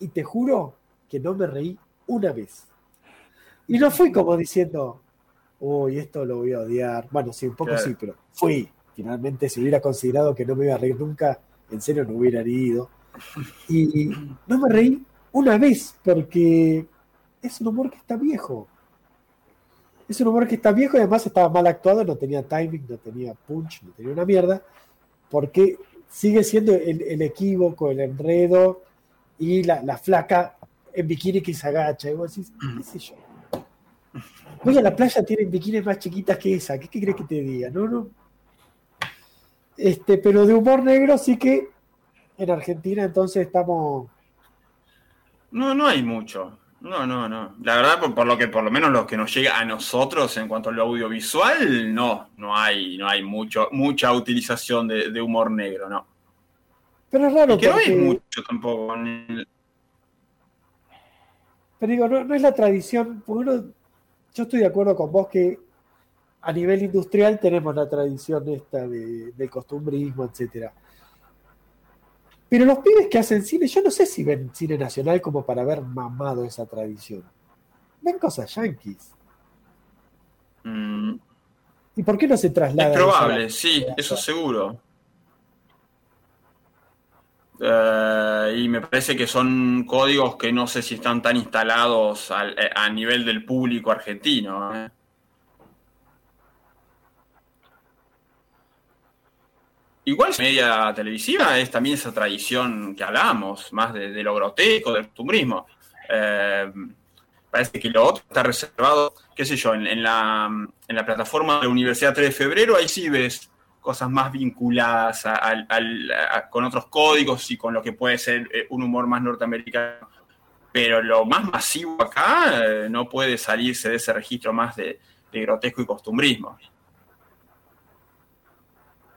y te juro que no me reí una vez. Y no fui como diciendo, uy, esto lo voy a odiar. Bueno, sí, un poco sí, pero fui. Finalmente, si hubiera considerado que no me iba a reír nunca, en serio no hubiera ido. Y no me reí una vez, porque es un humor que está viejo. Es un humor que está viejo y además estaba mal actuado, no tenía timing, no tenía punch, no tenía una mierda, porque sigue siendo el, equívoco, el enredo y la, flaca en bikini que se agacha. Y vos decís, qué sé yo. Voy a la playa, tienen bikinis más chiquitas que esa. ¿Qué, qué crees que te diga? No, no. Este, pero de humor negro sí que en Argentina entonces estamos. No, no hay mucho. No, no, no. La verdad, por, lo que por lo menos lo que nos llega a nosotros en cuanto a lo audiovisual, no, no hay, no hay mucho, mucha utilización de, humor negro, no. Pero es raro. que no hay mucho tampoco. Pero digo, no, es la tradición, porque yo estoy de acuerdo con vos que a nivel industrial tenemos la tradición esta de, del costumbrismo, etcétera. Pero los pibes que hacen cine, yo no sé si ven cine nacional como para haber mamado esa tradición. Ven cosas yanquis. Mm. ¿Y por qué no se traslada? Es probable, sí, eso seguro. Eh, y me parece que son códigos que no sé si están tan instalados eh, a nivel del público argentino. ¿eh? Igual media televisiva es también esa tradición que hablamos, más de, lo grotesco, del costumbrismo. Eh, parece que lo otro está reservado, qué sé yo, en, la, plataforma de la Universidad 3 de Febrero, ahí sí ves cosas más vinculadas con otros códigos y con lo que puede ser eh, un humor más norteamericano. Pero lo más masivo acá eh, no puede salirse de ese registro más de grotesco y costumbrismo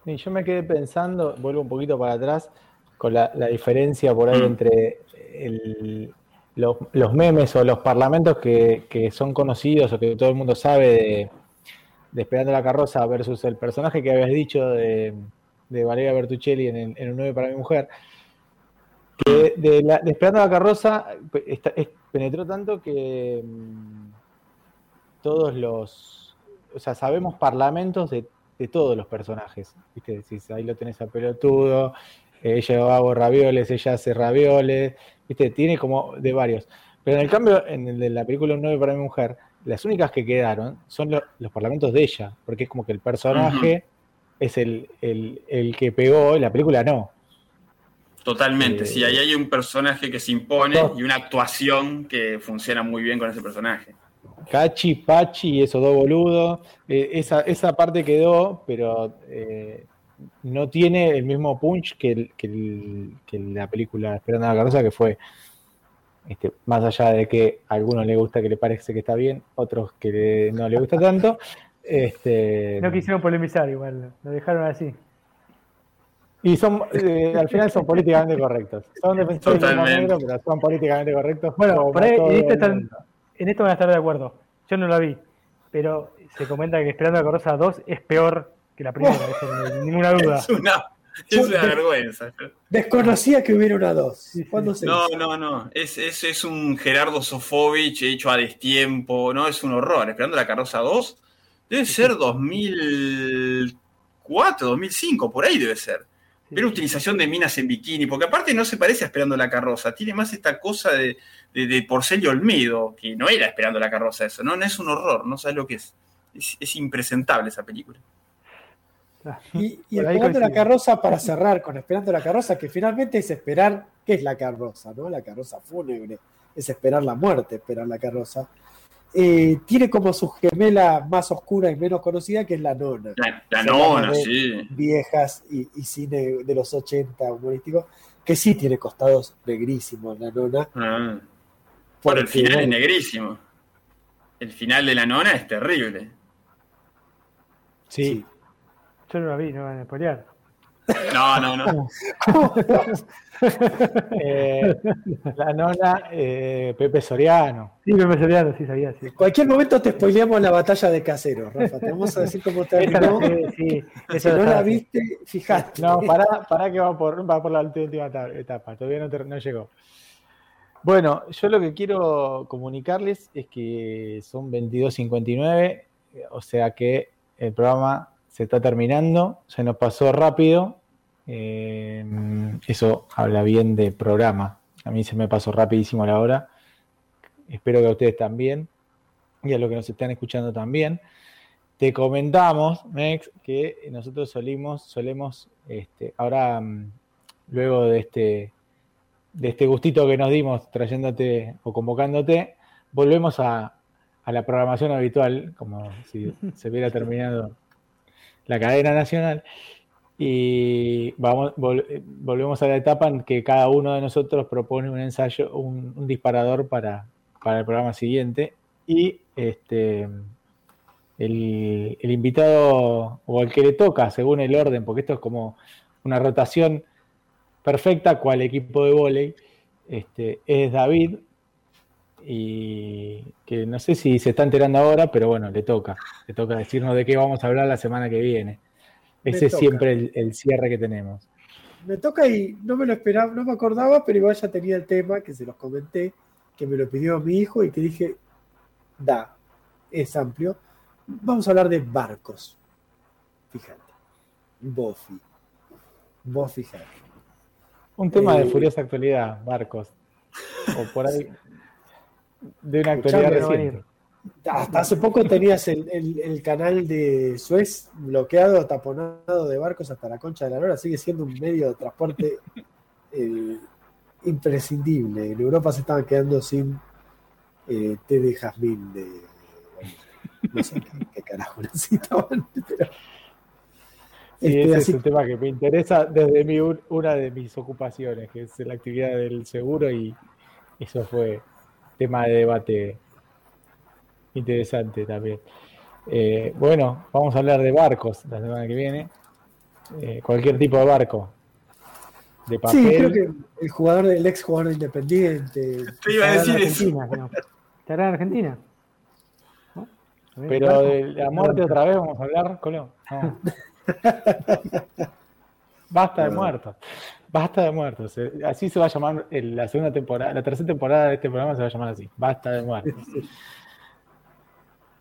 yo me quedé pensando, vuelvo un poquito para atrás, con la, diferencia por ahí mm. entre los, memes o los parlamentos que, son conocidos o que todo el mundo sabe de, Esperando la carroza versus el personaje que habías dicho de, Valeria Bertuccelli en, en Un 9 para mi mujer. Que de, Esperando la carroza penetró tanto que mm, todos los. O sea, sabemos parlamentos de de todos los personajes. ¿viste? Decís, ahí lo tenés a pelotudo, ella hago ravioles, ella hace ravioles, ¿viste? tiene como de varios. Pero en el cambio, en el de la película Un 9 para mi mujer, las únicas que quedaron son los parlamentos de ella, porque es como que el personaje es el, que pegó, y la película no. Totalmente, sí, ahí hay un personaje que se impone y una actuación que funciona muy bien con ese personaje. Cachi, Pachi y esos dos boludos. Eh, esa, esa, parte quedó, pero eh, no tiene el mismo punch que, la película Esperando a la Carroza, que fue este, más allá de que a algunos le gusta que le parece que está bien, otros que no le gusta tanto. Este, no quisieron polemizar igual, lo dejaron así. Y son, eh, al final son políticamente correctos. Son defensores de negro, pero son políticamente correctos. Bueno, por ahí, en esto van a estar de acuerdo. Yo no la vi, pero se comenta que Esperando a Carroza 2 es peor que la primera, sin ninguna duda. Es una, vergüenza. Desconocía que hubiera una 2. no, no, no. Es, es, un Gerardo Sofovich hecho a destiempo. No, es un horror. Esperando la Carroza 2 debe ser 2004, 2005, por ahí debe ser. Pero utilización de minas en bikini, porque aparte no se parece a Esperando la Carroza, tiene más esta cosa de, de, Porcel y Olmedo, que no era Esperando la Carroza eso, no, no es un horror, no sabes lo que es. Es, impresentable esa película. Y, Esperando la Carroza, para cerrar con Esperando la Carroza, que finalmente es esperar, ¿qué es la carroza? ¿no? La carroza fúnebre, es esperar la muerte, esperar la carroza. Eh, tiene como su gemela más oscura y menos conocida, que es la nona. La, nona, sí. Viejas y, cine de los 80 humorístico, que sí tiene costados negrísimos la nona. Ah. Por el final es negrísimo. El final de la nona es terrible. Sí. Yo no la vi, no van a spoilear. No, no, no. Eh, la nona, eh, Pepe Soriano. Sí, Pepe Soriano, sí sabía. Sí. En cualquier momento te spoileamos la batalla de Caseros, Rafa. Te vamos a decir cómo terminó. Sí, sí, si no la viste, fijate. No, pará, pará que va por, va por la última etapa. Todavía no, no llegó. Bueno, yo lo que quiero comunicarles es que son 22.59, o sea que el programa se está terminando, se nos pasó rápido. eh, eso habla bien de programa. A mí se me pasó rapidísimo la hora. Espero que a ustedes también y a los que nos están escuchando también. Te comentamos, Mex, que nosotros solimos, solemos, este, ahora, mm, luego de este, de este gustito que nos dimos trayéndote o convocándote, volvemos a, a la programación habitual, como si se hubiera terminado la cadena nacional. Y vamos, vol- volvemos a la etapa en que cada uno de nosotros propone un ensayo, un, disparador para, para el programa siguiente. Y este el, el invitado o el que le toca, según el orden, porque esto es como una rotación perfecta, cual equipo de vóley, este, es David, y que no sé si se está enterando ahora, pero bueno, le toca, le toca decirnos de qué vamos a hablar la semana que viene. Ese es siempre el, el cierre que tenemos. Me toca y no me lo esperaba, no me acordaba, pero igual ya tenía el tema que se los comenté, que me lo pidió mi hijo y que dije, da, es amplio. Vamos a hablar de barcos. Fíjate. Buffy. Vos fíjate. Un tema Eh, de furiosa actualidad, Marcos. O por ahí. De una actualidad reciente. Hasta hace poco tenías el, el- el canal de Suez bloqueado, taponado de barcos hasta la concha de la lora. Sigue siendo un medio de transporte eh, imprescindible. En Europa se estaban quedando sin eh, té de jazmín. De, no sé qué, qué carajo necesitaban. Pero, Sí, Este, ese así- es un tema que me interesa desde mi, un- una de mis ocupaciones, que es la actividad del seguro, y eso fue tema de debate interesante también. Eh, bueno, vamos a hablar de barcos la semana que viene. Eh, cualquier tipo de barco. De papel. sí, creo que el jugador, el ex jugador de Independiente. Te iba a Estará en decir eso. Argentina. Estará en Argentina. ¿No? Pero de la muerte otra vez vamos a hablar, Colón. No. Basta de muertos. Basta de muertos. Eh, Así se va a llamar la segunda temporada, la tercera temporada de este programa se va a llamar así. Basta de muertos.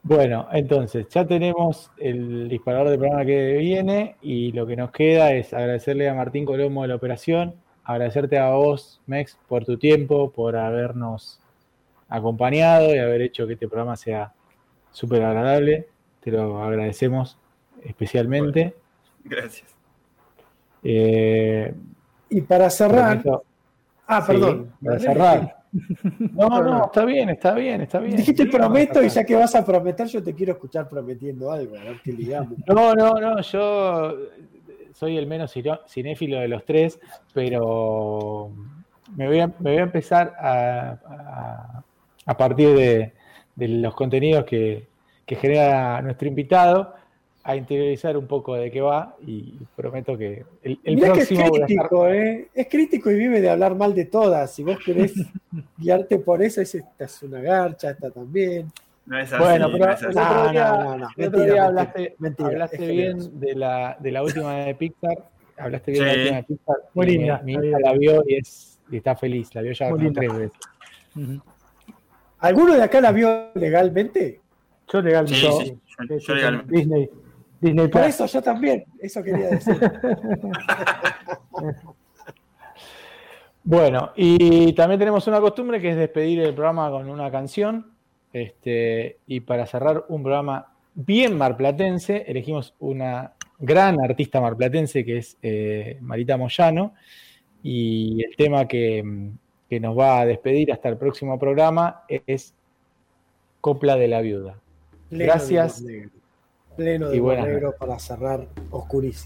Bueno, entonces ya tenemos el disparador del programa que viene y lo que nos queda es agradecerle a Martín Colomo de la operación, agradecerte a vos, Mex, por tu tiempo, por habernos acompañado y haber hecho que este programa sea súper agradable. Te lo agradecemos especialmente. Gracias. Eh, Y para cerrar. Ah, sí, perdón. para cerrar. No, no, está bien, está bien, está bien. Dijiste prometo y ya que vas a prometer, yo te quiero escuchar prometiendo algo, a ver qué ligamos. No, no, no, yo soy el menos cinéfilo de los tres, pero me voy a, me voy a empezar a, a- a partir de, de los contenidos que, que genera nuestro invitado a interiorizar un poco de qué va y prometo que el, el Mirá que es próximo crítico, ¿eh? Es crítico y vive de hablar mal de todas. Si vos querés guiarte por eso, es, esta es una garcha, esta también. No es así, Bueno, no pero es así. el otro No, día, no, no, no. Mentira, hablaste, mentira, bien de la, de la última de Pixar, hablaste bien de la última de Pixar. Muy mi- linda, Mi, hija bien. la vio y, es, y está feliz, la vio ya tres veces. Ujú. ¿Alguno de acá la vio legalmente? Yo legalmente. Sí, sí. sí, yo- yo legalmente. Disney. Disney Por eso yo también, eso quería decir. Bueno, y también tenemos una costumbre que es despedir el programa con una canción. Este, y para cerrar un programa bien marplatense, elegimos una gran artista marplatense que es eh, Marita Moyano. Y el tema que, que nos va a despedir hasta el próximo programa es Copla de la Viuda. Gracias. Pleno de Y humor buenas negro para cerrar oscurísimo.